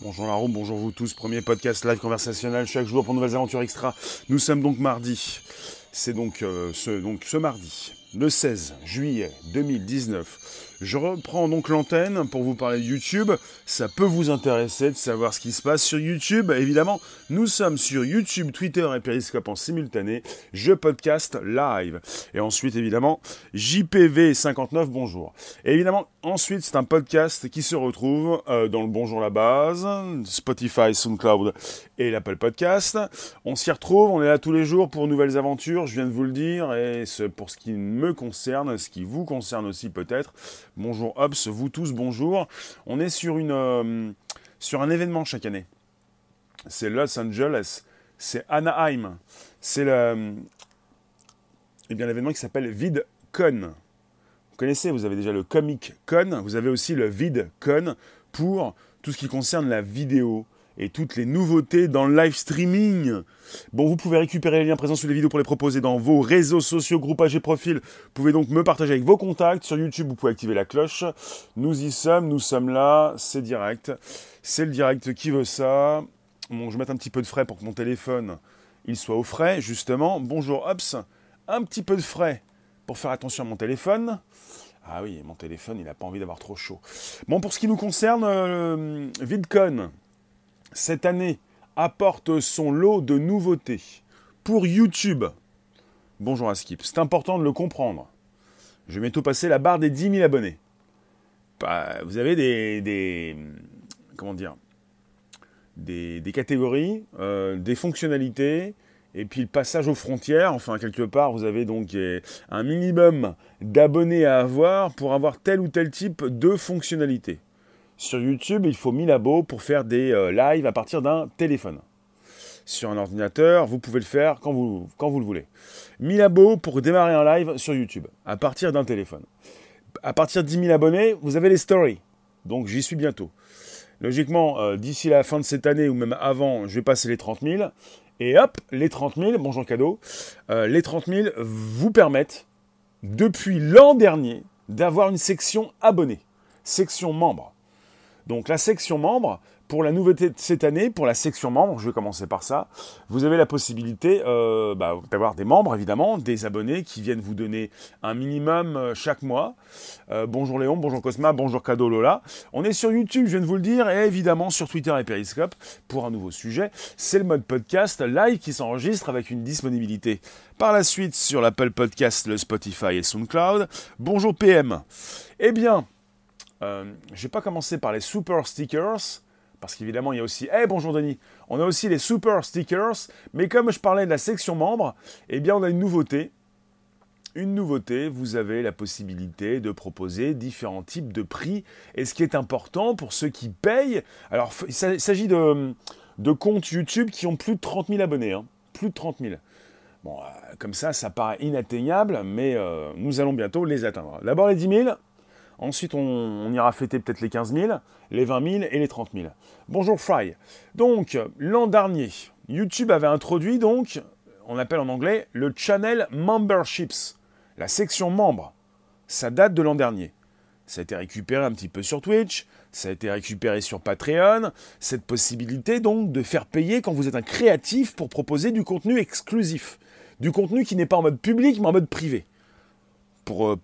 Bonjour la room, bonjour vous tous. Premier podcast live conversationnel chaque jour pour nouvelles aventures extra. Nous sommes donc mardi. C'est donc, euh, ce, donc ce mardi, le 16 juillet 2019. Je reprends donc l'antenne pour vous parler de YouTube. Ça peut vous intéresser de savoir ce qui se passe sur YouTube. Évidemment, nous sommes sur YouTube, Twitter et Periscope en simultané. Je podcast live. Et ensuite, évidemment, JPV59, bonjour. Et évidemment, ensuite, c'est un podcast qui se retrouve euh, dans le Bonjour la base, Spotify, SoundCloud et l'Apple Podcast. On s'y retrouve, on est là tous les jours pour nouvelles aventures, je viens de vous le dire, et pour ce qui me concerne, ce qui vous concerne aussi peut-être, Bonjour Hobbs, vous tous, bonjour. On est sur, une, euh, sur un événement chaque année. C'est Los Angeles, c'est Anaheim. C'est le, eh bien, l'événement qui s'appelle VidCon. Vous connaissez, vous avez déjà le Comic Con, vous avez aussi le VidCon pour tout ce qui concerne la vidéo, et toutes les nouveautés dans le live streaming. Bon, vous pouvez récupérer les liens présents sous les vidéos pour les proposer dans vos réseaux sociaux, groupages et profils. Vous pouvez donc me partager avec vos contacts. Sur YouTube, vous pouvez activer la cloche. Nous y sommes, nous sommes là, c'est direct. C'est le direct qui veut ça. Bon, je mettre un petit peu de frais pour que mon téléphone il soit au frais, justement. Bonjour Ops, un petit peu de frais pour faire attention à mon téléphone. Ah oui, mon téléphone, il n'a pas envie d'avoir trop chaud. Bon, pour ce qui nous concerne, euh, VidCon, cette année apporte son lot de nouveautés pour YouTube. Bonjour à Skip, c'est important de le comprendre. Je vais bientôt passer la barre des 10 000 abonnés. Vous avez des, comment dire des, catégories, euh, des fonctionnalités, et puis le passage aux frontières. Enfin, quelque part, vous avez donc euh, un minimum d'abonnés à avoir pour avoir tel ou tel type de fonctionnalité. Sur YouTube, il faut 1000 abos pour faire des euh, lives à partir d'un téléphone. Sur un ordinateur, vous pouvez le faire quand vous, le voulez. 1000 abos pour démarrer un live sur YouTube, à partir d'un téléphone. À partir de 10 000 abonnés, vous avez les stories. Donc j'y suis bientôt. Logiquement, euh, d'ici la fin de cette année ou même avant, je vais passer les 30 000. Et hop, les 30 000, bonjour cadeau, euh, les 30 000 vous permettent, depuis l'an dernier, d'avoir une section abonnés, section membres. Donc la section membre, pour la nouveauté de cette année, pour la section membre, je vais commencer par ça, vous avez la possibilité euh, bah, d'avoir des membres, évidemment, des abonnés qui viennent vous donner un minimum euh, chaque mois. Euh, bonjour Léon, bonjour Cosma, bonjour Cadeau Lola. On est sur YouTube, je viens de vous le dire, et évidemment sur Twitter et Periscope pour un nouveau sujet. C'est le mode podcast live qui s'enregistre avec une disponibilité par la suite sur l'Apple Podcast, le Spotify et SoundCloud. Bonjour PM. Eh bien, euh, je vais pas commencer par les super stickers, parce qu'évidemment, il y a aussi. Eh bonjour Denis On a aussi les super stickers, mais comme je parlais de la section membres, eh bien, on a une nouveauté. Une nouveauté, vous avez la possibilité de proposer différents types de prix. Et ce qui est important pour ceux qui payent, alors il s'agit de, de, comptes YouTube qui ont plus de 30 000 abonnés. Hein. plus de 30 000. Bon, euh, comme ça, ça paraît inatteignable, mais euh, nous allons bientôt les atteindre. D'abord les 10 000, Ensuite, on, ira fêter peut-être les 15 000, les 20 000 et les 30 000. Bonjour Fry. Donc, l'an dernier, YouTube avait introduit donc, on appelle en anglais, le Channel Memberships, la section membres. Ça date de l'an dernier. Ça a été récupéré un petit peu sur Twitch, ça a été récupéré sur Patreon, cette possibilité donc de faire payer quand vous êtes un créatif pour proposer du contenu exclusif, du contenu qui n'est pas en mode public mais en mode privé. Pour, euh,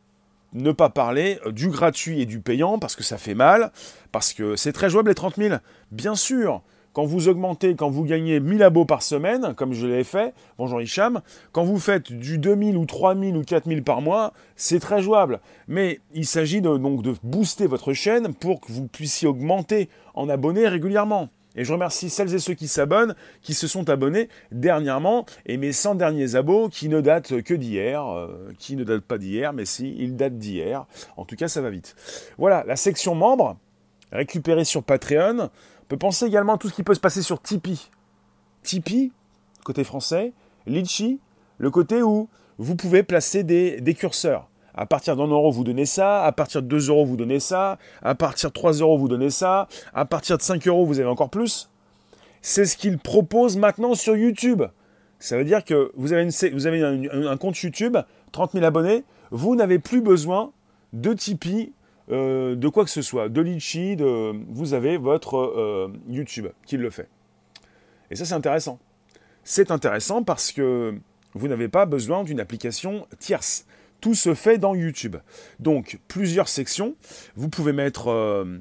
ne pas parler du gratuit et du payant parce que ça fait mal, parce que c'est très jouable les 30 000. Bien sûr, quand vous augmentez, quand vous gagnez 1000 abos par semaine, comme je l'ai fait, bonjour Hicham, quand vous faites du 2000 ou 3000 ou 4000 par mois, c'est très jouable. Mais il s'agit donc de booster votre chaîne pour que vous puissiez augmenter en abonnés régulièrement. Et je remercie celles et ceux qui s'abonnent, qui se sont abonnés dernièrement, et mes 100 derniers abos qui ne datent que d'hier, euh, qui ne datent pas d'hier, mais si, ils datent d'hier. En tout cas, ça va vite. Voilà, la section membres, récupérée sur Patreon. On peut penser également à tout ce qui peut se passer sur Tipeee. Tipeee, côté français, Litchi, le côté où vous pouvez placer des curseurs. À partir d'un euro, vous donnez ça. À partir de 2 euros, vous donnez ça. À partir de 3 euros, vous donnez ça. À partir de 5 euros, vous avez encore plus. C'est ce qu'il propose maintenant sur YouTube. Ça veut dire que vous avez, un, compte YouTube, 30 000 abonnés. Vous n'avez plus besoin de Tipeee euh, de quoi que ce soit, de Litchi, de, vous avez votre euh, YouTube qui le fait. Et ça, c'est intéressant. C'est intéressant parce que vous n'avez pas besoin d'une application tierce. Tout se fait dans YouTube. Donc, plusieurs sections. Vous pouvez mettre... Euh,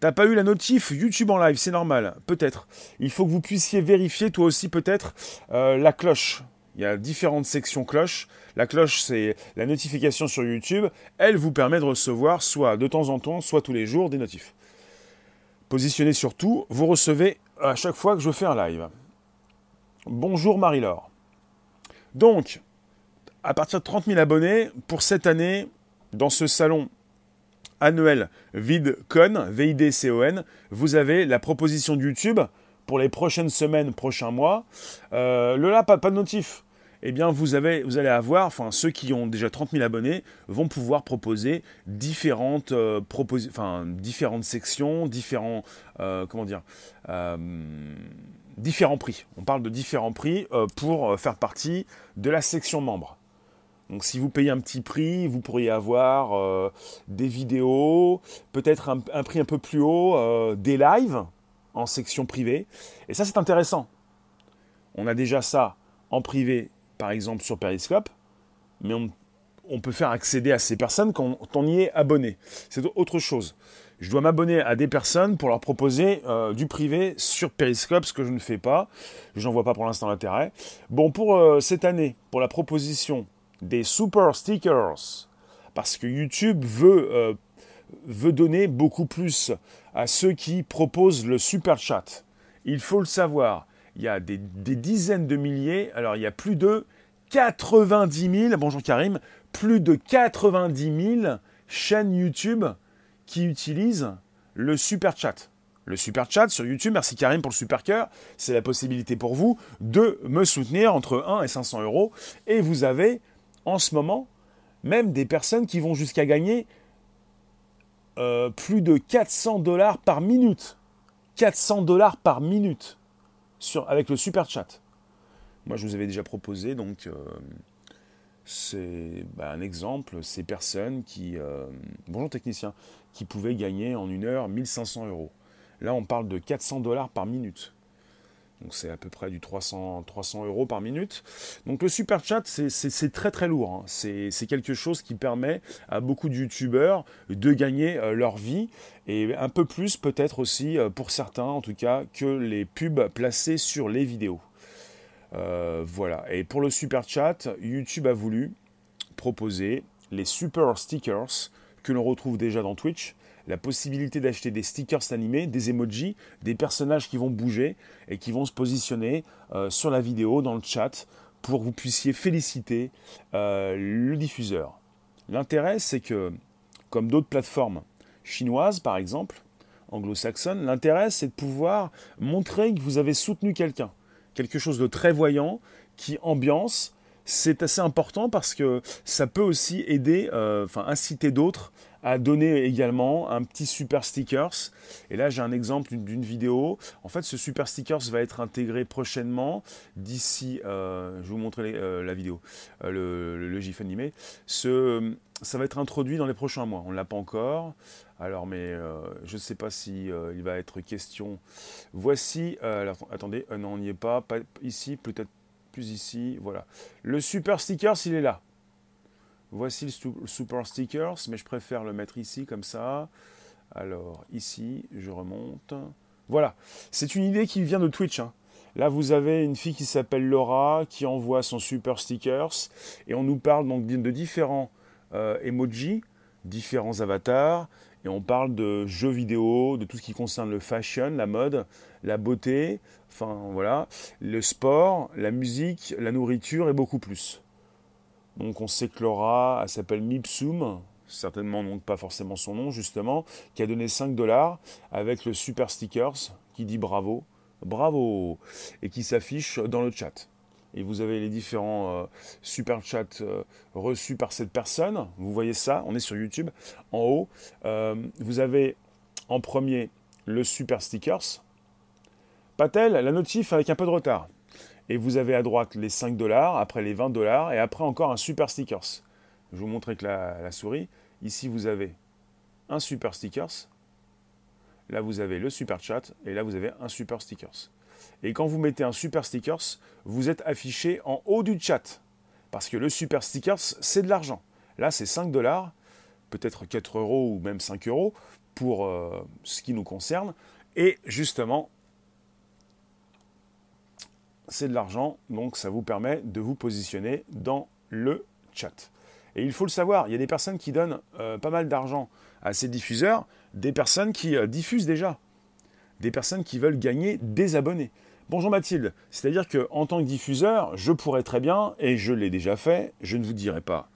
t'as pas eu la notif YouTube en live, c'est normal. Peut-être. Il faut que vous puissiez vérifier, toi aussi, peut-être, la cloche. Il y a différentes sections cloche. La cloche, c'est la notification sur YouTube. Elle vous permet de recevoir soit de temps en temps, soit tous les jours des notifs. Positionnez sur tout, vous recevez à chaque fois que je fais un live. Bonjour Marie-Laure. Donc, à partir de 30 000 abonnés, pour cette année, dans ce salon annuel VidCon, V-I-D-C-O-N, vous avez la proposition de YouTube pour les prochaines semaines, prochains mois. Euh, le là, pas, de notif eh bien vous, avez, vous allez avoir, enfin ceux qui ont déjà 30 000 abonnés vont pouvoir proposer différentes, euh, enfin, différentes sections, différents, euh, comment dire, euh, différents prix. On parle de différents prix pour faire partie de la section membre. Donc si vous payez un petit prix, vous pourriez avoir des vidéos, peut-être un, prix un peu plus haut, des lives en section privée. Et ça c'est intéressant. On a déjà ça en privé par exemple sur Periscope, mais on, peut faire accéder à ces personnes quand on y est abonné. C'est autre chose. Je dois m'abonner à des personnes pour leur proposer euh, du privé sur Periscope, ce que je ne fais pas. Je n'en vois pas pour l'instant l'intérêt. Bon, pour euh, cette année, pour la proposition des super stickers, parce que YouTube veut, euh, veut donner beaucoup plus à ceux qui proposent le super chat. Il faut le savoir il y a des, dizaines de milliers, alors il y a plus de 90 000, bonjour Karim, plus de 90 000 chaînes YouTube qui utilisent le super chat. Le super chat sur YouTube, merci Karim pour le super cœur, c'est la possibilité pour vous de me soutenir entre 1 et 500 euros. Et vous avez en ce moment même des personnes qui vont jusqu'à gagner euh, plus de 400 dollars par minute. 400 dollars par minute avec le super chat. Moi, je vous avais déjà proposé, donc, euh, c'est bah, un exemple, ces personnes qui, euh, bonjour technicien, qui pouvaient gagner en une heure 1500 euros. Là, on parle de 400 dollars par minute. Donc c'est à peu près du 300, 300 euros par minute. Donc le super chat, c'est très très lourd. Hein. C'est quelque chose qui permet à beaucoup de youtubeurs de gagner euh, leur vie et un peu plus peut-être aussi euh, pour certains en tout cas que les pubs placées sur les vidéos. Euh, voilà. Et pour le super chat, YouTube a voulu proposer les super stickers que l'on retrouve déjà dans Twitch la possibilité d'acheter des stickers animés, des emojis, des personnages qui vont bouger et qui vont se positionner euh, sur la vidéo, dans le chat, pour que vous puissiez féliciter euh, le diffuseur. L'intérêt, c'est que, comme d'autres plateformes chinoises, par exemple, anglo-saxonnes, l'intérêt, c'est de pouvoir montrer que vous avez soutenu quelqu'un, quelque chose de très voyant, qui ambiance, c'est assez important parce que ça peut aussi aider, euh, enfin inciter d'autres donner également un petit super stickers. Et là, j'ai un exemple d'une vidéo. En fait, ce super stickers va être intégré prochainement d'ici, euh, je vous montrer euh, la vidéo, le, le, GIF animé. Ce, ça va être introduit dans les prochains mois. On ne l'a pas encore. Alors, mais je ne sais pas si il va être question. Voici, attendez, non, on n'y est pas, pas ici, peut-être ici, voilà. Le super stickers, il est là. Voici le super stickers, mais je préfère le mettre ici comme ça. Alors ici, je remonte. Voilà, c'est une idée qui vient de Twitch. Hein. Là, vous avez une fille qui s'appelle Laura qui envoie son super stickers et on nous parle donc de différents euh, emojis, différents avatars et on parle de jeux vidéo, de tout ce qui concerne le fashion, la mode, la beauté, voilà, le sport, la musique, la nourriture et beaucoup plus. Donc on sait que Laura, elle s'appelle Mipsum, certainement donc pas forcément son nom justement, qui a donné 5 dollars avec le super stickers qui dit bravo, bravo, et qui s'affiche dans le chat et vous avez les différents euh, super chats euh, reçus par cette personne. Vous voyez ça, on est sur YouTube. En haut, euh, vous avez en premier le super stickers. Patel, la notif avec un peu de retard. Et vous avez à droite les 5 dollars, après les 20 dollars, et après encore un super stickers. Je vous montrer avec la, la souris. Ici, vous avez un super stickers. Là, vous avez le super chat et là, vous avez un super stickers. Et quand vous mettez un super stickers, vous êtes affiché en haut du chat. Parce que le super stickers, c'est de l'argent. Là, c'est 5 dollars, peut-être 4 euros ou même 5 euros pour euh, ce qui nous concerne. Et justement, c'est de l'argent, donc ça vous permet de vous positionner dans le chat. Et il faut le savoir, il y a des personnes qui donnent euh, pas mal d'argent à ces diffuseurs, des personnes qui euh, diffusent déjà, des personnes qui veulent gagner des abonnés. Bonjour Mathilde, c'est-à-dire qu'en tant que diffuseur, je pourrais très bien, et je l'ai déjà fait, je ne vous dirai pas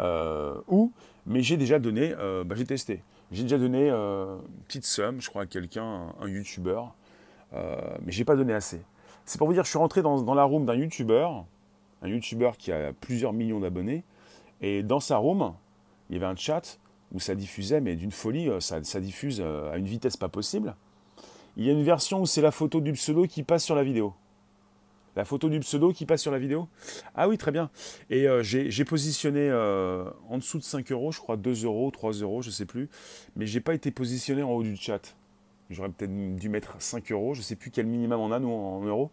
euh, où, mais j'ai déjà donné, bah, j'ai testé, j'ai déjà donné une petite somme, je crois, à quelqu'un, un, youtubeur, mais j'ai pas donné assez. C'est pour vous dire, je suis rentré dans, la room d'un youtubeur, un youtubeur qui a plusieurs millions d'abonnés, et dans sa room, il y avait un chat où ça diffusait, mais d'une folie, euh, ça, diffuse euh, à une vitesse pas possible. Il y a une version où c'est la photo du pseudo qui passe sur la vidéo. La photo du pseudo qui passe sur la vidéo Ah oui, très bien. Et euh, j'ai positionné en dessous de 5 euros, je crois 2 euros, 3 euros, je ne sais plus. Mais j'ai pas été positionné en haut du chat. J'aurais peut-être dû mettre 5 euros. Je ne sais plus quel minimum on a, nous, en, euros.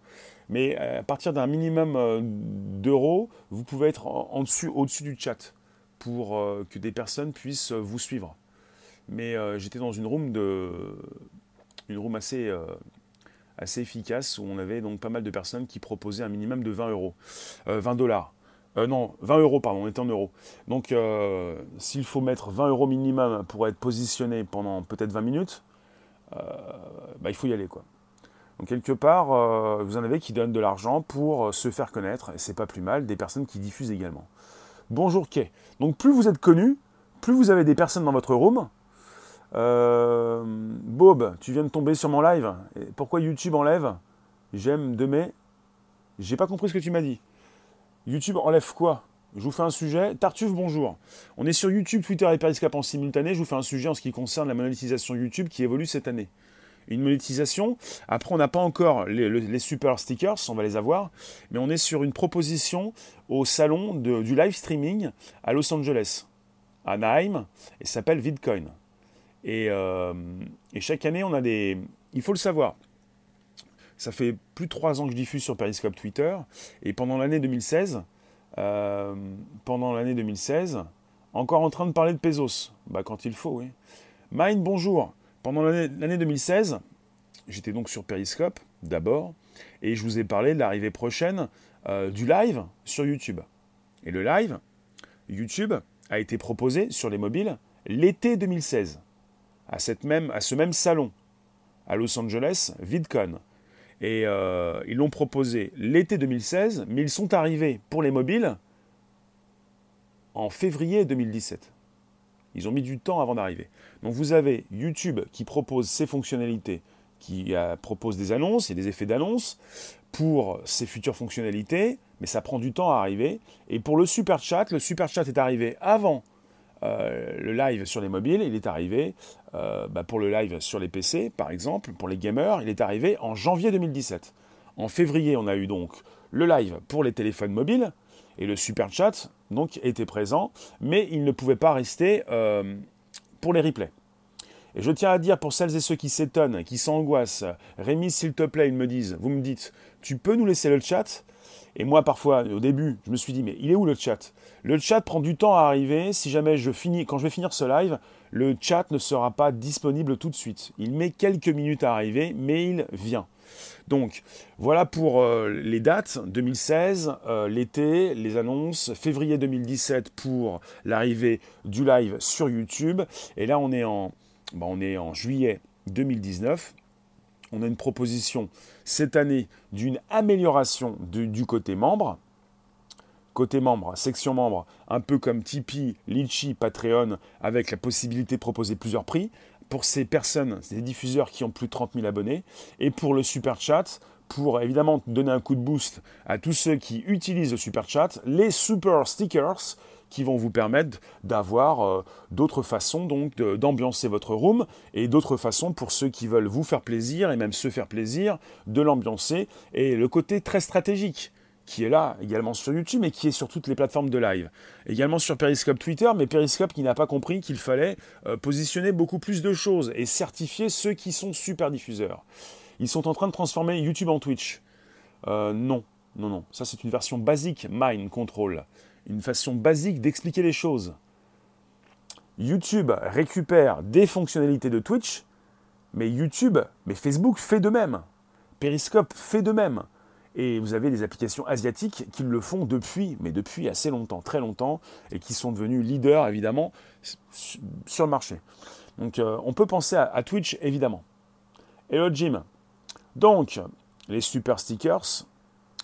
Mais euh, à partir d'un minimum euh, d'euros, vous pouvez être en, dessus, au-dessus du chat pour euh, que des personnes puissent vous suivre. Mais j'étais dans une room, de, une room assez, assez efficace où on avait donc pas mal de personnes qui proposaient un minimum de 20 euros. 20 dollars. non, 20 euros, pardon, on était en euros. Donc, s'il faut mettre 20 euros minimum pour être positionné pendant peut-être 20 minutes, euh, bah, il faut y aller. Quoi. Donc quelque part, euh, vous en avez qui donnent de l'argent pour euh, se faire connaître, et c'est pas plus mal, des personnes qui diffusent également. Bonjour Kay. Donc plus vous êtes connu, plus vous avez des personnes dans votre room. Bob, tu viens de tomber sur mon live. pourquoi YouTube enlève? J'aime de mes. J'ai pas compris ce que tu m'as dit. YouTube enlève quoi? Je vous fais un sujet. Tartuffe, bonjour. On est sur YouTube, Twitter et Periscope en simultané. Je vous fais un sujet en ce qui concerne la monétisation YouTube qui évolue cette année. Une monétisation. Après, on n'a pas encore les, super stickers, on va les avoir. Mais on est sur une proposition au salon du live streaming à Los Angeles, à Anaheim, et s'appelle VidCoin. Et, euh, et chaque année, on a des. Il faut le savoir. Ça fait plus de trois ans que je diffuse sur Periscope Twitter. Et pendant l'année 2016, euh, pendant l'année 2016, encore en train de parler de Pesos. Bah, quand il faut, oui. Mine, bonjour. Pendant l'année 2016, j'étais donc sur Periscope, d'abord, et je vous ai parlé de l'arrivée prochaine euh, du live sur YouTube. Et le live, YouTube a été proposé sur les mobiles l'été 2016, à, cette même, à ce même salon, à Los Angeles, VidCon. Et euh, ils l'ont proposé l'été 2016, mais ils sont arrivés pour les mobiles en février 2017. Ils ont mis du temps avant d'arriver. Donc vous avez YouTube qui propose ses fonctionnalités, qui euh, propose des annonces et des effets d'annonce pour ses futures fonctionnalités, mais ça prend du temps à arriver. Et pour le super chat, le super chat est arrivé avant euh, le live sur les mobiles, il est arrivé euh, bah, pour le live sur les PC, par exemple, pour les gamers, il est arrivé en janvier 2017. En février, on a eu donc le live pour les téléphones mobiles et le super chat donc était présent, mais il ne pouvait pas rester euh, pour les replays. Et je tiens à dire pour celles et ceux qui s'étonnent, qui s'angoissent, Rémi, s'il te plaît, ils me disent, vous me dites, tu peux nous laisser le chat? Et moi, parfois, au début, je me suis dit, mais il est où le chat? Le chat prend du temps à arriver. Si jamais je finis, quand je vais finir ce live, le chat ne sera pas disponible tout de suite. Il met quelques minutes à arriver, mais il vient. Donc, voilà pour euh, les dates. 2016, euh, l'été, les annonces. Février 2017 pour l'arrivée du live sur YouTube. Et là, on est en, bah, on est en juillet 2019 on a une proposition cette année d'une amélioration du côté membre. Côté membre, section membre, un peu comme Tipeee, Litchi, Patreon, avec la possibilité de proposer plusieurs prix pour ces personnes, ces diffuseurs qui ont plus de 30 000 abonnés, et pour le super chat, pour évidemment donner un coup de boost à tous ceux qui utilisent le super chat, les super stickers qui vont vous permettre d'avoir euh, d'autres façons donc d'ambiancer votre room et d'autres façons pour ceux qui veulent vous faire plaisir et même se faire plaisir de l'ambiancer et le côté très stratégique qui est là également sur YouTube, mais qui est sur toutes les plateformes de live. Également sur Periscope Twitter, mais Periscope qui n'a pas compris qu'il fallait euh, positionner beaucoup plus de choses et certifier ceux qui sont super diffuseurs. Ils sont en train de transformer YouTube en Twitch. Euh, non, non, non. Ça, c'est une version basique, Mind Control. Une façon basique d'expliquer les choses. YouTube récupère des fonctionnalités de Twitch, mais YouTube, mais Facebook fait de même. Periscope fait de même. Et vous avez des applications asiatiques qui le font depuis, mais depuis assez longtemps, très longtemps, et qui sont devenus leaders, évidemment, sur le marché. Donc euh, on peut penser à, Twitch, évidemment. Hello Jim. Donc, les super stickers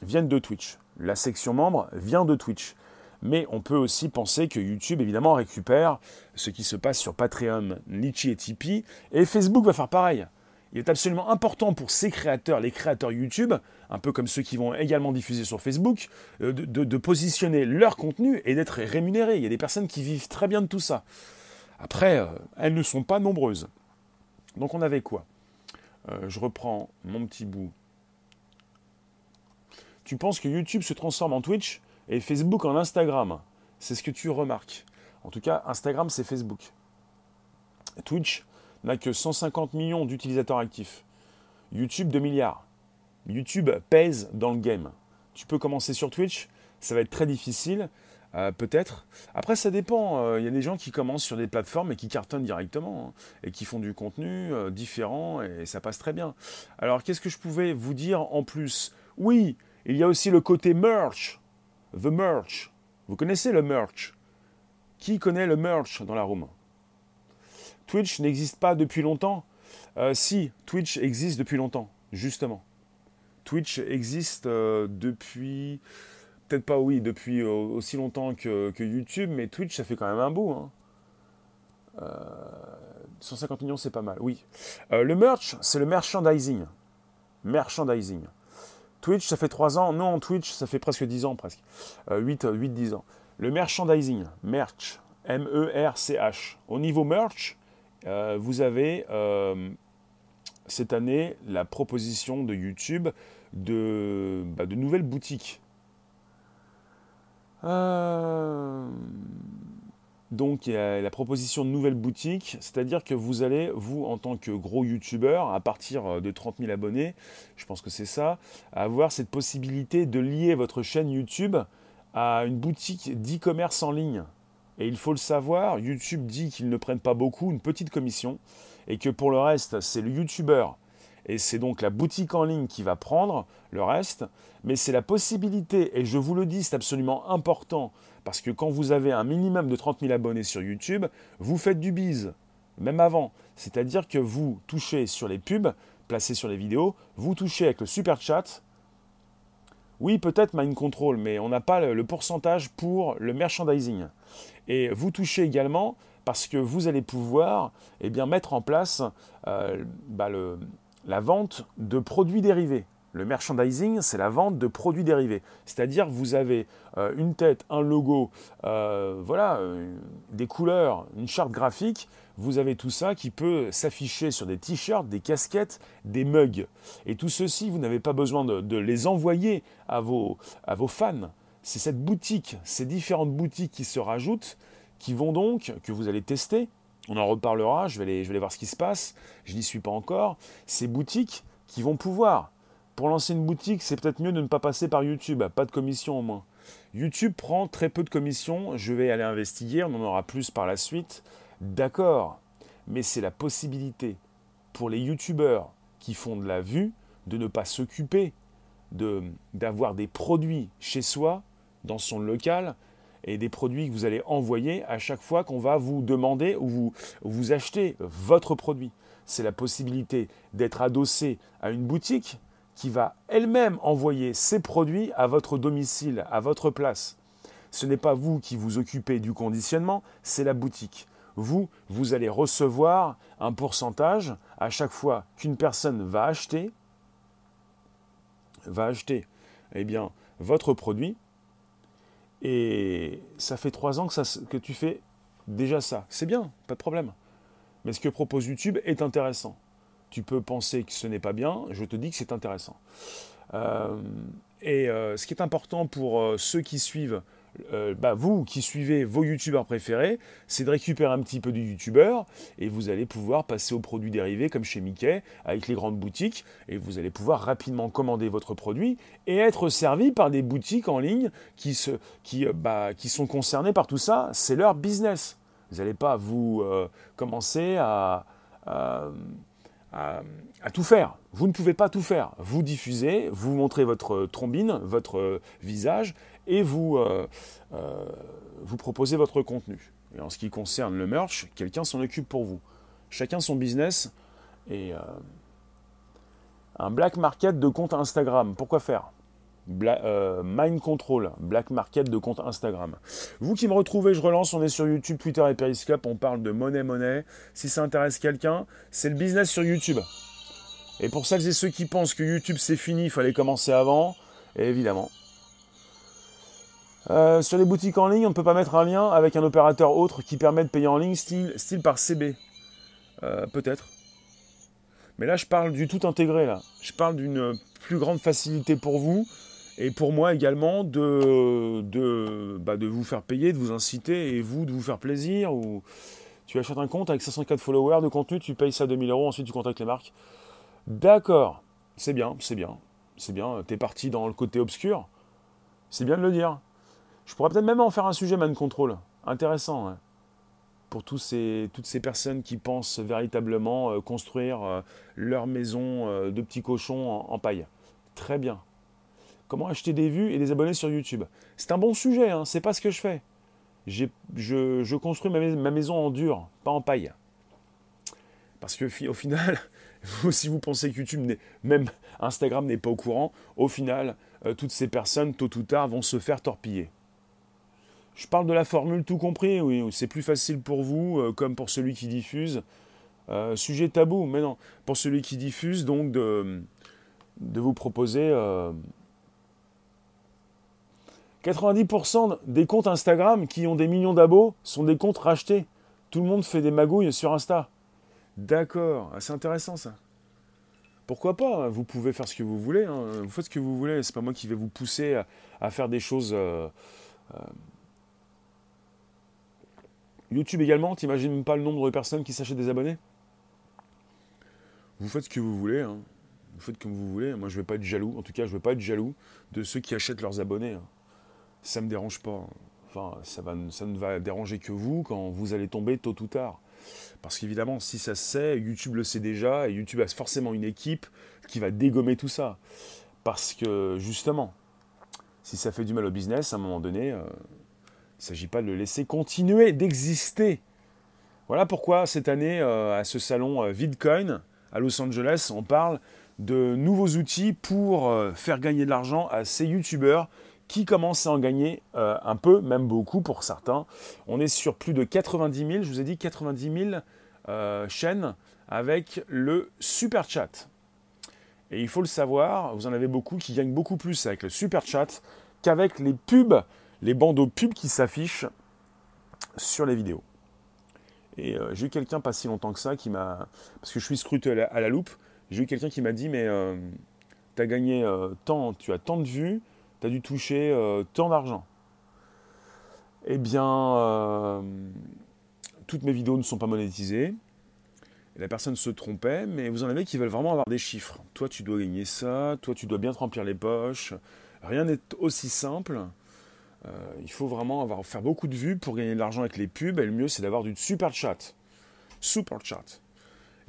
viennent de Twitch. La section membre vient de Twitch. Mais on peut aussi penser que YouTube, évidemment, récupère ce qui se passe sur Patreon, Litchi et Tipeee. Et Facebook va faire pareil il est absolument important pour ces créateurs, les créateurs YouTube, un peu comme ceux qui vont également diffuser sur Facebook, euh, de, positionner leur contenu et d'être rémunérés. Il y a des personnes qui vivent très bien de tout ça. Après, euh, elles ne sont pas nombreuses. Donc on avait quoi? Euh, Je reprends mon petit bout. Tu penses que YouTube se transforme en Twitch? Et Facebook en Instagram C'est ce que tu remarques. En tout cas, Instagram, c'est Facebook. Twitch, n'a que 150 millions d'utilisateurs actifs. YouTube 2 milliards. YouTube pèse dans le game. Tu peux commencer sur Twitch, ça va être très difficile, euh, peut-être. Après, ça dépend. Euh, il y a des gens qui commencent sur des plateformes et qui cartonnent directement hein, et qui font du contenu euh, différent et ça passe très bien. Alors, qu'est-ce que je pouvais vous dire en plus? Oui, il y a aussi le côté merch. The merch. Vous connaissez le merch? Qui connaît le merch dans la room Twitch n'existe pas depuis longtemps? Euh, si, Twitch existe depuis longtemps, justement. Twitch existe euh, depuis, peut-être pas oui, depuis euh, aussi longtemps que, YouTube, mais Twitch, ça fait quand même un bout. 150 millions, c'est pas mal, oui. le merch, c'est le merchandising. Merchandising. Twitch, ça fait 3 ans. Non, Twitch, ça fait presque 10 ans, presque. 8, 8, 10 ans. Le merchandising, merch, M-E-R-C-H. Au niveau merch, euh, vous avez euh, cette année la proposition de YouTube de, bah, de nouvelles boutiques. Euh, donc la proposition de nouvelles boutiques, c'est-à-dire que vous allez, vous en tant que gros youtubeur, à partir de 30 000 abonnés, je pense que c'est ça, avoir cette possibilité de lier votre chaîne YouTube à une boutique d'e-commerce en ligne. Et il faut le savoir, YouTube dit qu'ils ne prennent pas beaucoup, une petite commission, et que pour le reste, c'est le YouTuber. Et c'est donc la boutique en ligne qui va prendre le reste. Mais c'est la possibilité, et je vous le dis, c'est absolument important, parce que quand vous avez un minimum de 30 000 abonnés sur YouTube, vous faites du bise, même avant. C'est-à-dire que vous touchez sur les pubs, placés sur les vidéos, vous touchez avec le super chat. Oui, peut-être Mind Control, mais on n'a pas le pourcentage pour le merchandising. Et vous touchez également parce que vous allez pouvoir eh bien, mettre en place euh, bah, la vente de produits dérivés. Le merchandising, c'est la vente de produits dérivés. C'est-à-dire vous avez euh, une tête, un logo, euh, voilà, des couleurs, une charte graphique. Vous avez tout ça qui peut s'afficher sur des t-shirts, des casquettes, des mugs. Et tout ceci, vous n'avez pas besoin de, de, les envoyer vos, à vos fans c'est cette boutique, ces différentes boutiques qui se rajoutent, qui vont donc, que vous allez tester, on en reparlera, je vais aller, voir ce qui se passe, je n'y suis pas encore, ces boutiques qui vont pouvoir, pour lancer une boutique, c'est peut-être mieux de ne pas passer par YouTube, pas de commission au moins. YouTube prend très peu de commissions, je vais aller investiguer, on en aura plus par la suite, d'accord, mais c'est la possibilité pour les YouTubeurs qui font de la vue de ne pas s'occuper d'avoir des produits chez soi dans son local et des produits que vous allez envoyer à chaque fois qu'on va vous demander ou vous, vous achetez votre produit. C'est la possibilité d'être adossé à une boutique qui va elle-même envoyer ses produits à votre domicile, à votre place. Ce n'est pas vous qui vous occupez du conditionnement, c'est la boutique. Vous, vous allez recevoir un pourcentage à chaque fois qu'une personne va acheter, va acheter eh bien, votre produit et ça fait trois ans que, tu fais déjà ça. C'est bien, pas de problème. Mais ce que propose YouTube est intéressant. Tu peux penser que ce n'est pas bien, je te dis que c'est intéressant. Euh, Et ce qui est important pour ceux qui suivent euh, bah, vous qui suivez vos youtubeurs préférés, c'est de récupérer un petit peu du youtubeur et vous allez pouvoir passer aux produits dérivés comme chez Mickey avec les grandes boutiques et vous allez pouvoir rapidement commander votre produit et être servi par des boutiques en ligne qui, se, qui, euh, bah, qui sont concernées par tout ça. C'est leur business. Vous n'allez pas vous euh, commencer à, à, à, tout faire. Vous ne pouvez pas tout faire. Vous diffusez, vous montrez votre trombine, votre visage, et vous, euh, euh, vous proposez votre contenu. Et en ce qui concerne le merch, quelqu'un s'en occupe pour vous. Chacun son business. Et euh, un black market de compte Instagram, pourquoi faire? Mind Control, Black Market de compte Instagram. Vous qui me retrouvez, je relance, on est sur YouTube, Twitter et Periscope, on parle de monnaie, monnaie. Si ça intéresse quelqu'un, c'est le business sur YouTube. Et pour ça, c'est ceux qui pensent que YouTube c'est fini, il fallait commencer avant, évidemment, euh, sur les boutiques en ligne, on ne peut pas mettre un lien avec un opérateur autre qui permet de payer en ligne, style, par CB. Euh, peut-être. Mais là, je parle du tout intégré. Là. Je parle d'une plus grande facilité pour vous et pour moi également de, de, bah, vous faire payer, de vous inciter et vous de vous faire plaisir. Ou tu achètes un compte avec 504 followers de contenu, tu payes ça 2000 euros, ensuite tu contactes les marques. D'accord, c'est bien, c'est bien, c'est bien. T'es parti dans le côté obscur. C'est bien de le dire. Je pourrais peut-être même en faire un sujet man control. Intéressant. Pour ces, toutes ces personnes qui pensent véritablement euh, construire euh, leur maison euh, de petits cochons en, paille. Très bien. Comment acheter des vues et des abonnés sur YouTube? C'est un bon sujet, hein, c'est pas ce que je fais. Je, construis ma, ma, maison en dur, pas en paille. Parce que au final, si vous pensez que YouTube, même Instagram n'est pas au courant, au final, toutes ces personnes, tôt ou tard, vont se faire torpiller. Je parle de la formule tout compris, oui, c'est plus facile pour vous, euh, comme pour celui qui diffuse. Euh, sujet tabou, mais non, pour celui qui diffuse, donc de, de vous proposer... 90% euh, des comptes Instagram qui ont des millions d'abos sont des comptes rachetés. Tout le monde fait des magouilles sur Insta. D'accord, ah, c'est intéressant ça. Pourquoi pas hein, Vous pouvez faire ce que vous voulez. Hein. Vous faites ce que vous voulez. C'est pas moi qui vais vous pousser à, faire des choses YouTube également, t'imagines pas le nombre de personnes qui s'achètent des abonnés? Vous faites ce que vous voulez, hein. vous faites comme vous voulez. Moi, je vais pas être jaloux. En tout cas, je vais pas être jaloux de ceux qui achètent leurs abonnés. Hein. Ça me dérange pas. Enfin, ça, va, ça ne va déranger que vous quand vous allez tomber tôt ou tard. Parce qu'évidemment, si ça se sait, YouTube le sait déjà, et YouTube a forcément une équipe qui va dégommer tout ça. Parce que justement, si ça fait du mal au business, à un moment donné, euh, il ne s'agit pas de le laisser continuer d'exister. Voilà pourquoi cette année, euh, à ce salon euh, VidCoin à Los Angeles, on parle de nouveaux outils pour euh, faire gagner de l'argent à ces youtubeurs qui commencent à en gagner un peu, même beaucoup pour certains. On est sur plus de 90 000, je vous ai dit 90 000 chaînes avec le super chat. Et il faut le savoir, vous en avez beaucoup qui gagnent beaucoup plus avec le super chat qu'avec les pubs les bandeaux pubs qui s'affichent sur les vidéos. Et euh, j'ai eu quelqu'un pas si longtemps que ça qui m'a. Parce que je suis scruté à la, loupe, j'ai eu quelqu'un qui m'a dit Mais euh, tu as gagné euh, tant, tu as tant de vues, tu as dû toucher tant d'argent. Eh bien, toutes mes vidéos ne sont pas monétisées. La personne se trompait, mais vous en avez qui veulent vraiment avoir des chiffres. Toi, tu dois gagner ça, toi, tu dois bien te remplir les poches. Rien n'est aussi simple. Euh, il faut vraiment avoir, faire beaucoup de vues pour gagner de l'argent avec les pubs. Et le mieux, c'est d'avoir du super chat. Super chat.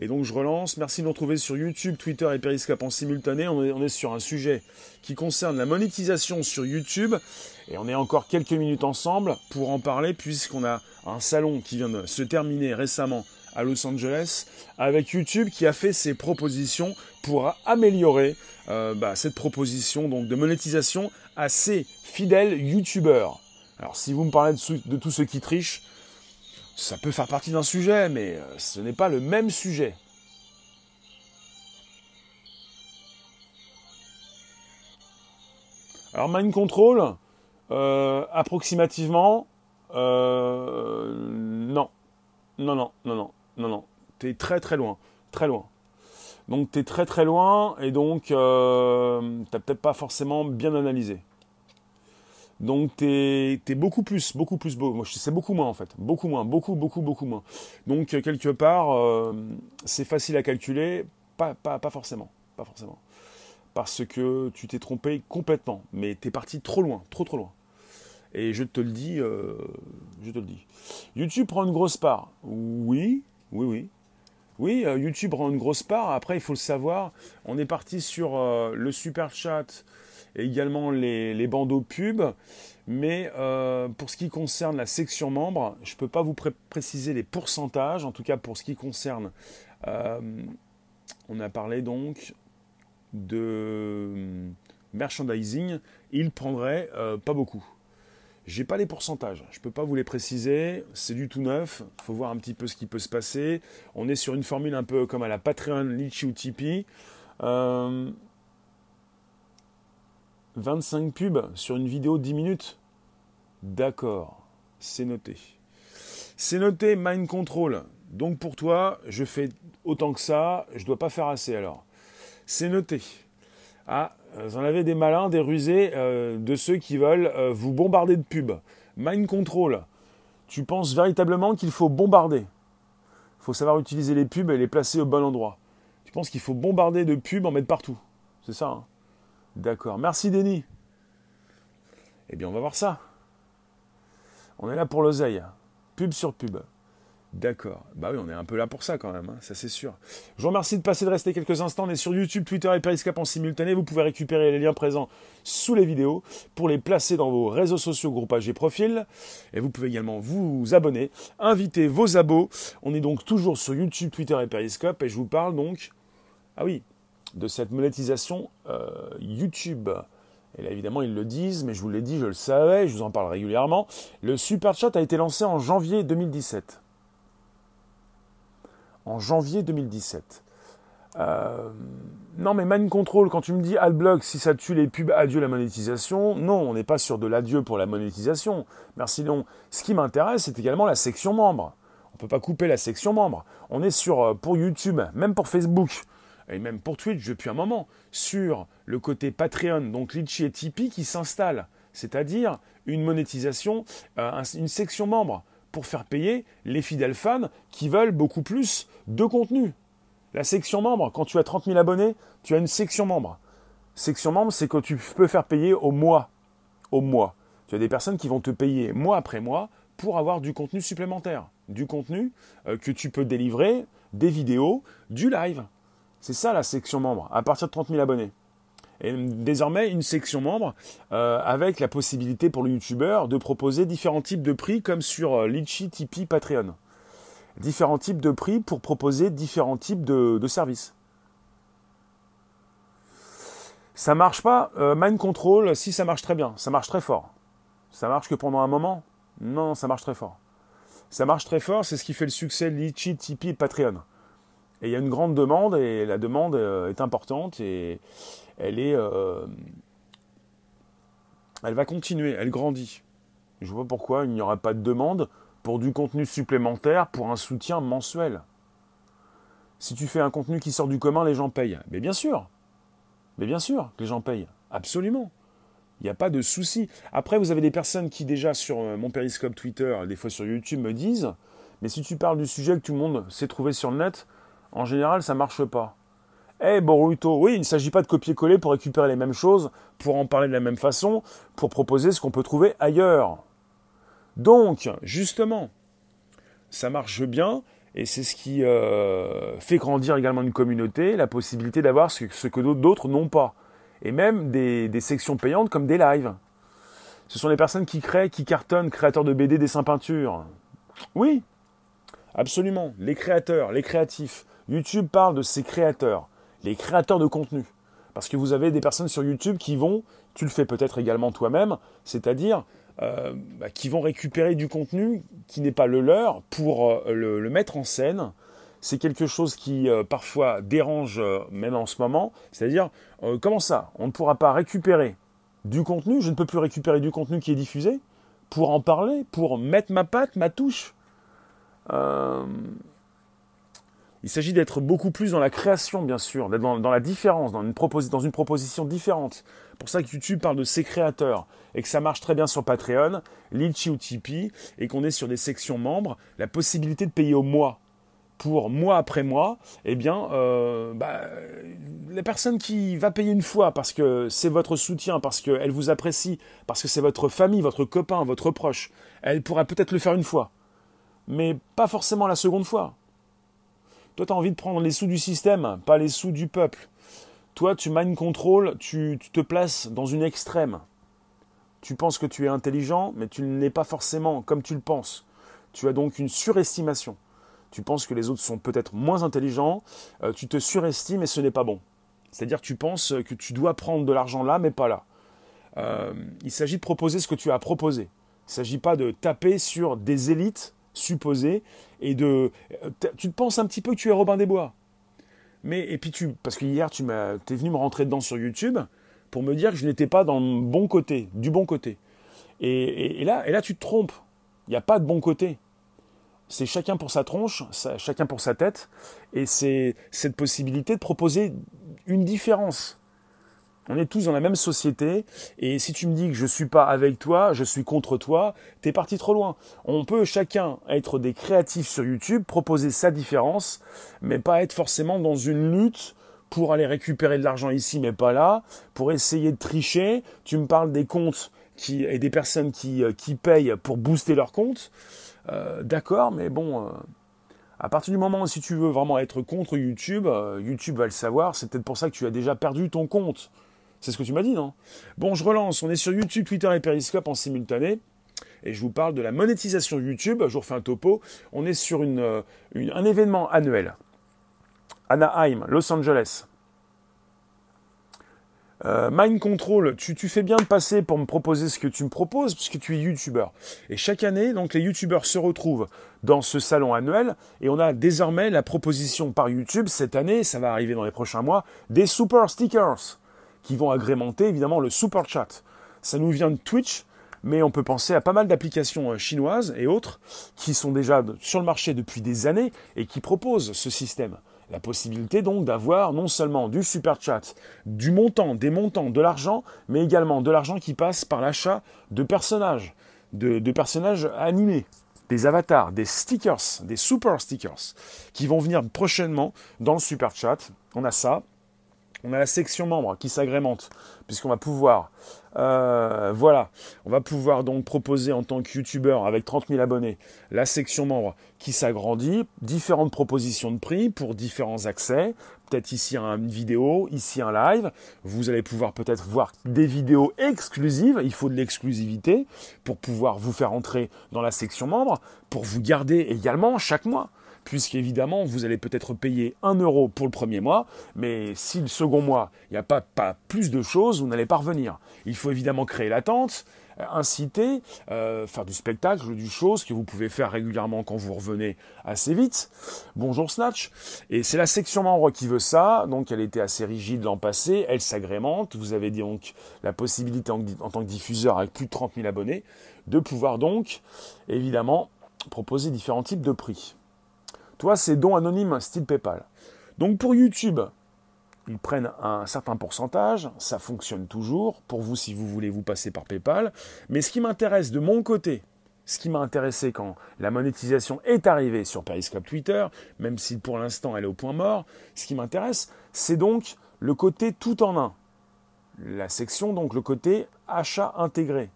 Et donc je relance. Merci de nous retrouver sur YouTube, Twitter et Periscope en simultané. On est, sur un sujet qui concerne la monétisation sur YouTube. Et on est encore quelques minutes ensemble pour en parler puisqu'on a un salon qui vient de se terminer récemment à Los Angeles avec YouTube qui a fait ses propositions pour améliorer euh, bah, cette proposition de monétisation à ses fidèles YouTubeurs. Alors si vous me parlez de, de tous ceux qui trichent, ça peut faire partie d'un sujet, mais euh, ce n'est pas le même sujet. Alors Mind Control, euh, approximativement, non. Non, non, non, non, non, non. T'es très très loin, très loin. Donc tu es très très loin et donc euh, n'as peut-être pas forcément bien analysé. Donc tu es, beaucoup plus, beaucoup plus beau. Moi, c'est beaucoup moins en fait. Beaucoup moins, beaucoup, beaucoup, beaucoup moins. Donc quelque part, euh, c'est facile à calculer, pas, pas, pas forcément. Pas forcément. Parce que tu t'es trompé complètement. Mais tu es parti trop loin, trop trop loin. Et je te le dis, euh, je te le dis. YouTube prend une grosse part. Oui, oui, oui. Oui, euh, YouTube prend une grosse part. Après, il faut le savoir. On est parti sur le super chat et également les, bandeaux pub. Mais euh, pour ce qui concerne la section membre, je ne peux pas vous préciser les pourcentages, en tout cas pour ce qui concerne, euh, on a parlé donc de merchandising, il prendrait euh, pas beaucoup. J'ai pas les pourcentages, je peux pas vous les préciser, c'est du tout neuf, faut voir un petit peu ce qui peut se passer. On est sur une formule un peu comme à la Patreon, Litchi ou Tipeee. 25 pubs sur une vidéo 10 minutes D'accord, c'est noté. C'est noté Mind Control. Donc pour toi, je fais autant que ça, je ne dois pas faire assez alors. C'est noté. Ah, vous en avez des malins, des rusés, euh, de ceux qui veulent euh, vous bombarder de pubs. Mind Control. Tu penses véritablement qu'il faut bombarder Il faut savoir utiliser les pubs et les placer au bon endroit. Tu penses qu'il faut bombarder de pubs, en mettre partout C'est ça hein D'accord. Merci Denis. Eh bien, on va voir ça. On est là pour l'oseille. Pub sur pub. D'accord. Bah oui, on est un peu là pour ça quand même, hein, ça c'est sûr. Je vous remercie de passer, de rester quelques instants. On est sur YouTube, Twitter et Periscope en simultané. Vous pouvez récupérer les liens présents sous les vidéos pour les placer dans vos réseaux sociaux, groupages et profils. Et vous pouvez également vous abonner, inviter vos abos. On est donc toujours sur YouTube, Twitter et Periscope. Et je vous parle donc, ah oui, de cette monétisation euh, YouTube. Et là, évidemment, ils le disent, mais je vous l'ai dit, je le savais, je vous en parle régulièrement. Le Super Chat a été lancé en janvier 2017. En janvier 2017. Euh, non, mais Mind Control, quand tu me dis Adblock, si ça tue les pubs, adieu la monétisation. Non, on n'est pas sur de l'adieu pour la monétisation. Merci non. Ce qui m'intéresse, c'est également la section membre. On ne peut pas couper la section membre. On est sur, euh, pour YouTube, même pour Facebook, et même pour Twitch depuis un moment, sur le côté Patreon, donc Litchi et Tipeee qui s'installe, c'est-à-dire une monétisation, euh, une section membre pour faire payer les fidèles fans qui veulent beaucoup plus de contenu. La section membre, quand tu as 30 000 abonnés, tu as une section membre. Section membre, c'est que tu peux faire payer au mois. Au mois. Tu as des personnes qui vont te payer mois après mois pour avoir du contenu supplémentaire. Du contenu euh, que tu peux délivrer, des vidéos, du live. C'est ça la section membre, à partir de 30 000 abonnés. Et désormais, une section membre euh, avec la possibilité pour le youtubeur de proposer différents types de prix comme sur euh, Litchi, Tipeee, Patreon. Différents types de prix pour proposer différents types de, services. Ça marche pas, euh, Mind Control, si ça marche très bien, ça marche très fort. Ça marche que pendant un moment? Non, ça marche très fort. Ça marche très fort, c'est ce qui fait le succès de Litchi, Tipeee et Patreon. Et il y a une grande demande et la demande euh, est importante et elle est, euh, elle va continuer, elle grandit. Je vois pourquoi il n'y aura pas de demande pour du contenu supplémentaire pour un soutien mensuel. Si tu fais un contenu qui sort du commun, les gens payent. Mais bien sûr, mais bien sûr que les gens payent, absolument. Il n'y a pas de souci. Après, vous avez des personnes qui déjà sur euh, mon périscope Twitter, des fois sur YouTube, me disent, mais si tu parles du sujet que tout le monde s'est trouvé sur le net, en général, ça marche pas. Eh Boruto, oui, il ne s'agit pas de copier-coller pour récupérer les mêmes choses, pour en parler de la même façon, pour proposer ce qu'on peut trouver ailleurs. Donc, justement, ça marche bien, et c'est ce qui euh, fait grandir également une communauté, la possibilité d'avoir ce, que d'autres n'ont pas. Et même des, des, sections payantes comme des lives. Ce sont les personnes qui créent, qui cartonnent, créateurs de BD, dessins, peintures. Oui, absolument. Les créateurs, les créatifs. YouTube parle de ses créateurs, les créateurs de contenu. Parce que vous avez des personnes sur YouTube qui vont, tu le fais peut-être également toi-même, c'est-à-dire euh, bah, qui vont récupérer du contenu qui n'est pas le leur pour euh, le, mettre en scène. C'est quelque chose qui euh, parfois dérange même en ce moment. C'est-à-dire, comment ça? On ne pourra pas récupérer du contenu, je ne peux plus récupérer du contenu qui est diffusé pour en parler, pour mettre ma patte, ma touche. Il s'agit d'être beaucoup plus dans la création, bien sûr, d'être dans, la différence, dans une, proposition différente. pour ça que YouTube parle de ses créateurs et que ça marche très bien sur Patreon, Litchi ou Tipeee, et qu'on est sur des sections membres, la possibilité de payer au mois pour mois après mois, eh bien, euh, bah, la personne qui va payer une fois parce que c'est votre soutien, parce qu'elle vous apprécie, parce que c'est votre famille, votre copain, votre proche, elle pourra peut-être le faire une fois, mais pas forcément la seconde fois. Toi, tu as envie de prendre les sous du système, pas les sous du peuple. Toi, tu mind control, tu, te places dans une extrême. Tu penses que tu es intelligent, mais tu ne l'es pas forcément comme tu le penses. Tu as donc une surestimation tu penses que les autres sont peut-être moins intelligents, euh, tu te surestimes et ce n'est pas bon. C'est-à-dire tu penses que tu dois prendre de l'argent là, mais pas là. Euh, il s'agit de proposer ce que tu as proposé. Il ne s'agit pas de taper sur des élites supposées et de... Euh, tu te penses un petit peu que tu es Robin des Bois. Mais, et puis tu... Parce que hier, tu m'as, es venu me rentrer dedans sur YouTube pour me dire que je n'étais pas dans le bon côté, du bon côté. Et, et, là, et là, tu te trompes. Il n'y a pas de bon côté c'est chacun pour sa tronche, chacun pour sa tête, et c'est cette possibilité de proposer une différence. On est tous dans la même société, et si tu me dis que je ne suis pas avec toi, je suis contre toi, t'es parti trop loin. On peut chacun être des créatifs sur YouTube, proposer sa différence, mais pas être forcément dans une lutte pour aller récupérer de l'argent ici, mais pas là, pour essayer de tricher. Tu me parles des comptes et des personnes qui, euh, qui payent pour booster leurs comptes. Euh, d'accord, mais bon, euh, à partir du moment où si tu veux vraiment être contre YouTube, YouTube va le savoir, c'est peut-être pour ça que tu as déjà perdu ton compte. C'est ce que tu m'as dit, non? Bon, je relance, on est sur YouTube, Twitter et Periscope en simultané. Et je vous parle de la monétisation YouTube. Je vous refais un topo. On est sur un événement annuel. Anaheim, Los Angeles. Euh, mind Control, tu, fais bien de passer pour me proposer ce que tu me proposes, puisque tu es youtubeur. Et chaque année, donc les youtubeurs se retrouvent dans ce salon annuel, et on a désormais la proposition par YouTube, cette année, ça va arriver dans les prochains mois, des super stickers, qui vont agrémenter évidemment le super chat. Ça nous vient de Twitch, mais on peut penser à pas mal d'applications euh, chinoises et autres qui sont déjà sur le marché depuis des années et qui proposent ce système. La possibilité donc d'avoir non seulement du super chat, du montant, des montants, de l'argent, mais également de l'argent qui passe par l'achat de personnages, de, personnages animés, des avatars, des stickers, des super stickers, qui vont venir prochainement dans le super chat. On a ça. On a la section membres qui s'agrémente, puisqu'on va pouvoir euh, voilà, on va pouvoir donc proposer en tant que youtubeur avec 30 000 abonnés la section membre qui s'agrandit, différentes propositions de prix pour différents accès, peut-être ici une vidéo, ici un live. Vous allez pouvoir peut-être voir des vidéos exclusives, il faut de l'exclusivité pour pouvoir vous faire entrer dans la section membre, pour vous garder également chaque mois puisqu'évidemment, vous allez peut-être payer 1 euro pour le premier mois, mais si le second mois, il n'y a pas, plus de choses, vous n'allez pas revenir. Il faut évidemment créer l'attente, euh, inciter, euh, faire du spectacle, du chose que vous pouvez faire régulièrement quand vous revenez assez vite. Bonjour Snatch. Et c'est la section membre qui veut ça, donc elle était assez rigide l'an passé, elle s'agrémente. Vous avez donc la possibilité en, en tant que diffuseur avec plus de 30 000 abonnés de pouvoir donc évidemment proposer différents types de prix. Toi, c'est don anonyme style PayPal. Donc pour YouTube, ils prennent un certain pourcentage, ça fonctionne toujours, pour vous si vous voulez vous passer par PayPal. Mais ce qui m'intéresse de mon côté, ce qui m'a intéressé quand la monétisation est arrivée sur Periscope Twitter, même si pour l'instant elle est au point mort, ce qui m'intéresse, c'est donc le côté tout en un. La section, donc le côté achat intégré.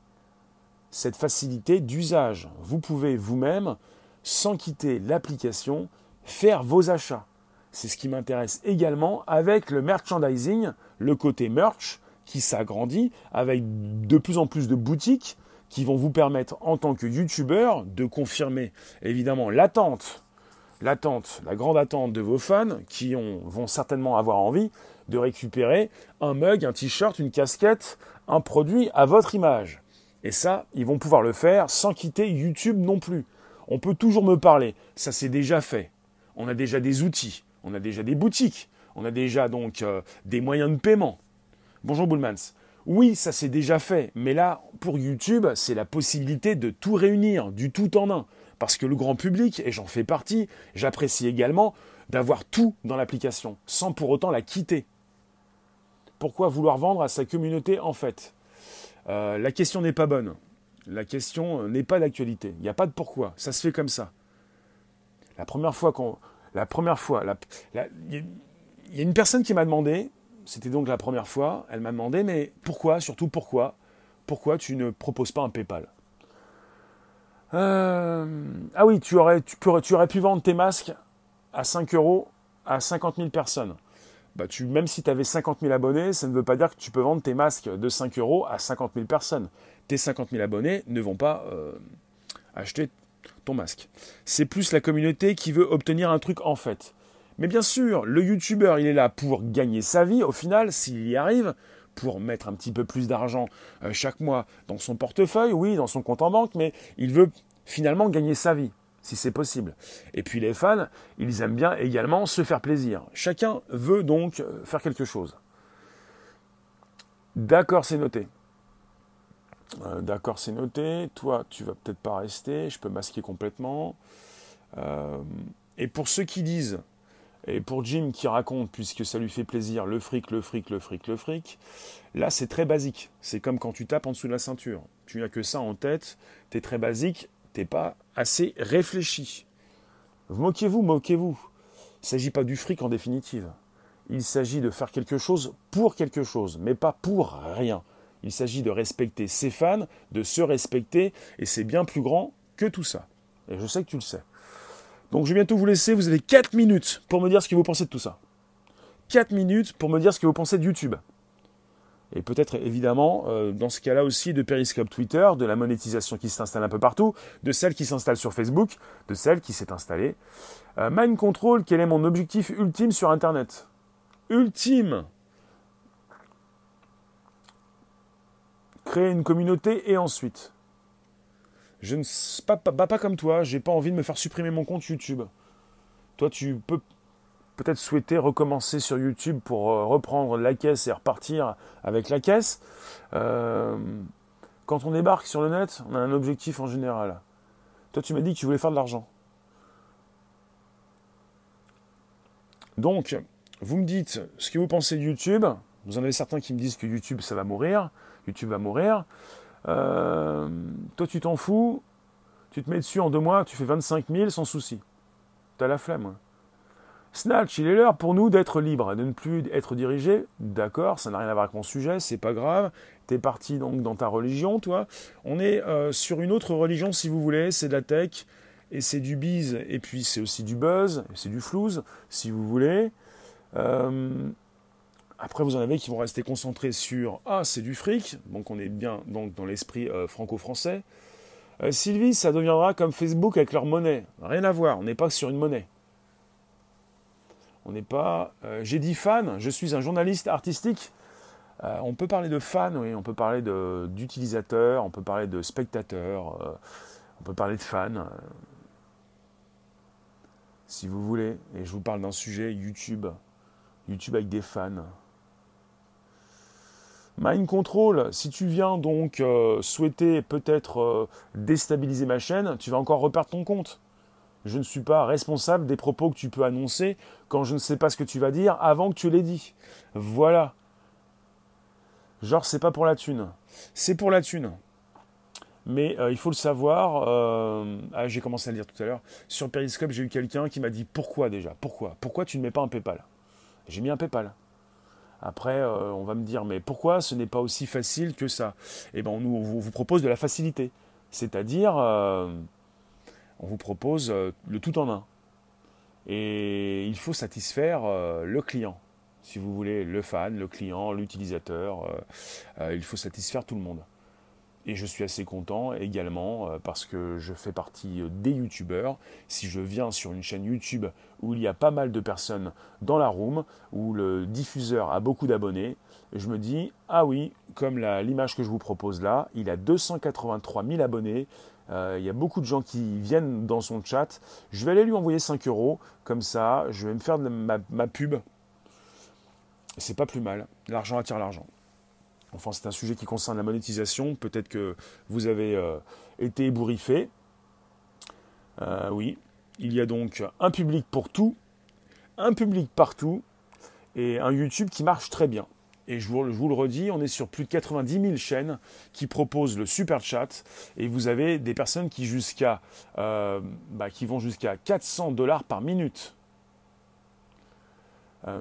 Cette facilité d'usage. Vous pouvez vous-même sans quitter l'application, faire vos achats. C'est ce qui m'intéresse également avec le merchandising, le côté merch qui s'agrandit avec de plus en plus de boutiques qui vont vous permettre en tant que youtubeur de confirmer évidemment l'attente, l'attente, la grande attente de vos fans qui vont certainement avoir envie de récupérer un mug, un t-shirt, une casquette, un produit à votre image. Et ça, ils vont pouvoir le faire sans quitter YouTube non plus. On peut toujours me parler. Ça, c'est déjà fait. On a déjà des outils. On a déjà des boutiques. On a déjà donc euh, des moyens de paiement. Bonjour Bullmans. Oui, ça c'est déjà fait. Mais là, pour YouTube, c'est la possibilité de tout réunir, du tout en un. Parce que le grand public, et j'en fais partie, j'apprécie également d'avoir tout dans l'application, sans pour autant la quitter. Pourquoi vouloir vendre à sa communauté en fait? Euh, La question n'est pas bonne. La question n'est pas d'actualité. Il n'y a pas de pourquoi. Ça se fait comme ça. La première fois qu'on, la première fois, il y a une personne qui m'a demandé, c'était donc la première fois, elle m'a demandé, mais pourquoi, surtout pourquoi, pourquoi tu ne proposes pas un PayPal? Euh, Ah oui, tu aurais, pu vendre tes masques à 5 euros à 50 000 personnes. Bah même si tu avais 50 000 abonnés, ça ne veut pas dire que tu peux vendre tes masques de 5 euros à 50 000 personnes. Tes 50 000 abonnés ne vont pas euh, acheter ton masque. C'est plus la communauté qui veut obtenir un truc en fait. Mais bien sûr, le youtubeur, il est là pour gagner sa vie, au final, s'il y arrive, pour mettre un petit peu plus d'argent euh, chaque mois dans son portefeuille, oui, dans son compte en banque, mais il veut finalement gagner sa vie, si c'est possible. Et puis les fans, ils aiment bien également se faire plaisir. Chacun veut donc euh, faire quelque chose. D'accord, c'est noté. Euh, d'accord, c'est noté. Toi, tu vas peut-être pas rester. Je peux masquer complètement. et pour ceux qui disent et pour Jim qui raconte, puisque ça lui fait plaisir, le fric, le fric, le fric, le fric, là c'est très basique. C'est comme quand tu tapes en dessous de la ceinture. Tu n'as que ça en tête, tu es très basique, t'es pas assez réfléchi. Moquez-vous, moquez-vous. Il ne s'agit pas du fric en définitive. Il s'agit de faire quelque chose pour quelque chose, mais pas pour rien. Il s'agit de respecter ses fans, de se respecter, et c'est bien plus grand que tout ça. Et je sais que tu le sais. Donc je vais bientôt vous laisser, vous avez 4 minutes pour me dire ce que vous pensez de tout ça. 4 minutes pour me dire ce que vous pensez de YouTube. Et peut-être évidemment, euh, dans ce cas-là aussi, de Periscope Twitter, de la monétisation qui s'installe un peu partout, de celle qui s'installe sur Facebook, de celle qui s'est installée. Euh, Mind Control, quel est mon objectif ultime sur Internet? Ultime Créer une communauté et ensuite je ne pas, pas, pas comme toi, j'ai pas envie de me faire supprimer mon compte YouTube. Toi, tu peux peut-être souhaiter recommencer sur YouTube pour euh, reprendre la caisse et repartir avec la caisse. Euh, quand on débarque sur le net, on a un objectif en général. Toi, tu m'as dit que tu voulais faire de l'argent. Donc, vous me dites ce que vous pensez de YouTube. Vous en avez certains qui me disent que YouTube, ça va mourir. YouTube va mourir. Euh, toi, tu t'en fous, tu te mets dessus en deux mois, tu fais 25 000 sans souci. T'as la flemme. Hein. Snatch, il est l'heure pour nous d'être libres, de ne plus être dirigés. D'accord, ça n'a rien à voir avec mon sujet, c'est pas grave. T'es parti donc dans ta religion, toi. On est euh, sur une autre religion, si vous voulez, c'est de la tech, et c'est du bise, et puis c'est aussi du buzz, c'est du flouze, si vous voulez. Euh, après, vous en avez qui vont rester concentrés sur Ah, c'est du fric, donc on est bien donc, dans l'esprit euh, franco-français. Euh, Sylvie, ça deviendra comme Facebook avec leur monnaie. Rien à voir, on n'est pas sur une monnaie. On n'est pas. Euh, j'ai dit fan, je suis un journaliste artistique. on peut parler de fan, oui, on peut parler d'utilisateurs, on peut parler de spectateurs, on peut parler de fan. si vous voulez, et je vous parle d'un sujet YouTube. YouTube avec des fans. Mind Control, si tu viens donc euh, souhaiter peut-être euh, déstabiliser ma chaîne, tu vas encore reperdre ton compte. Je ne suis pas responsable des propos que tu peux annoncer quand je ne sais pas ce que tu vas dire avant que tu l'aies dit. Voilà. Genre, c'est pas pour la thune. C'est pour la thune. Mais euh, il faut le savoir, ah, j'ai commencé à le dire tout à l'heure, sur Periscope, j'ai eu quelqu'un qui m'a dit pourquoi déjà? Pourquoi? Pourquoi tu ne mets pas un PayPal? J'ai mis un PayPal. Après, euh, on va me dire, mais pourquoi ce n'est pas aussi facile que ça? Eh bien, on, vous, propose de la facilité. C'est-à-dire, euh, on vous propose euh, le tout en un. Et il faut satisfaire le client. Si vous voulez, le fan, le client, l'utilisateur, il faut satisfaire tout le monde. Et je suis assez content également euh, parce que je fais partie euh, des youtubeurs. Si je viens sur une chaîne YouTube où il y a pas mal de personnes dans la room, où le diffuseur a beaucoup d'abonnés, je me dis, ah oui, comme l'image que je vous propose là, il a 283 000 abonnés, euh, il y a beaucoup de gens qui viennent dans son chat, je vais aller lui envoyer 5 euros, comme ça, je vais me faire de ma, ma pub. C'est pas plus mal, l'argent attire l'argent. Enfin, c'est un sujet qui concerne la monétisation. Peut-être que vous avez euh, été ébouriffé. Euh, oui, il y a donc un public pour tout. un public partout et un YouTube qui marche très bien. Et je vous, le redis, on est sur plus de 90 000 chaînes qui proposent le super chat. Et vous avez des personnes qui, jusqu'à, euh, bah, qui vont jusqu'à 400 dollars par minute. Euh,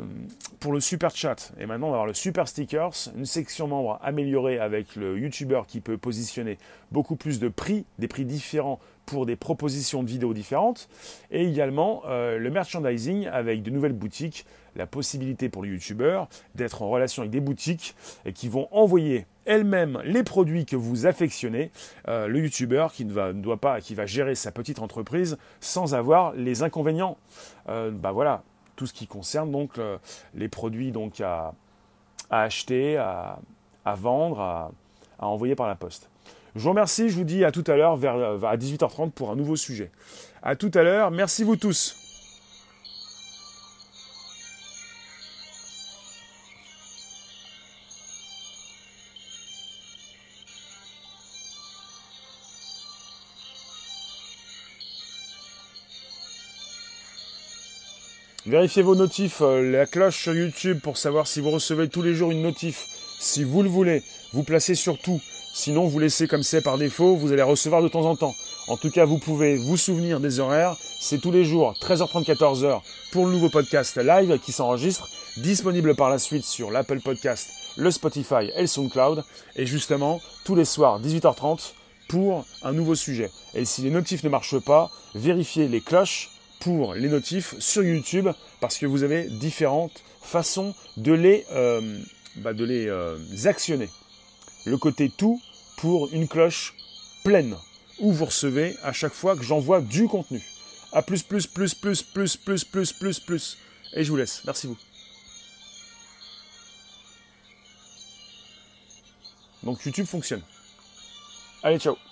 pour le super chat. Et maintenant, on va avoir le super stickers, une section membre améliorée avec le YouTuber qui peut positionner beaucoup plus de prix, des prix différents pour des propositions de vidéos différentes. Et également euh, le merchandising avec de nouvelles boutiques, la possibilité pour le YouTuber d'être en relation avec des boutiques et qui vont envoyer elles-mêmes les produits que vous affectionnez. Euh, le YouTuber qui ne, va, doit pas, qui va gérer sa petite entreprise sans avoir les inconvénients. bah voilà, tout ce qui concerne donc les produits donc à, acheter, à, vendre, à, envoyer par la poste. Je vous remercie, je vous dis à tout à l'heure vers à 18h30 pour un nouveau sujet. À tout à l'heure, merci vous tous. Vérifiez vos notifs, euh, la cloche sur YouTube pour savoir si vous recevez tous les jours une notif. Si vous le voulez, vous placez sur tout. Sinon, vous laissez comme c'est par défaut, vous allez recevoir de temps en temps. En tout cas, vous pouvez vous souvenir des horaires. C'est tous les jours, 13h30, 14h, pour le nouveau podcast live qui s'enregistre, disponible par la suite sur l'Apple Podcast, le Spotify et le SoundCloud. Et justement, tous les soirs, 18h30, pour un nouveau sujet. Et si les notifs ne marchent pas, vérifiez les cloches pour les notifs sur YouTube parce que vous avez différentes façons de les, euh, bah, de les euh, actionner. Le côté tout pour une cloche pleine où vous recevez à chaque fois que j'envoie du contenu. A plus plus plus plus plus plus plus plus plus. Et je vous laisse. Merci vous. Donc YouTube fonctionne. Allez, ciao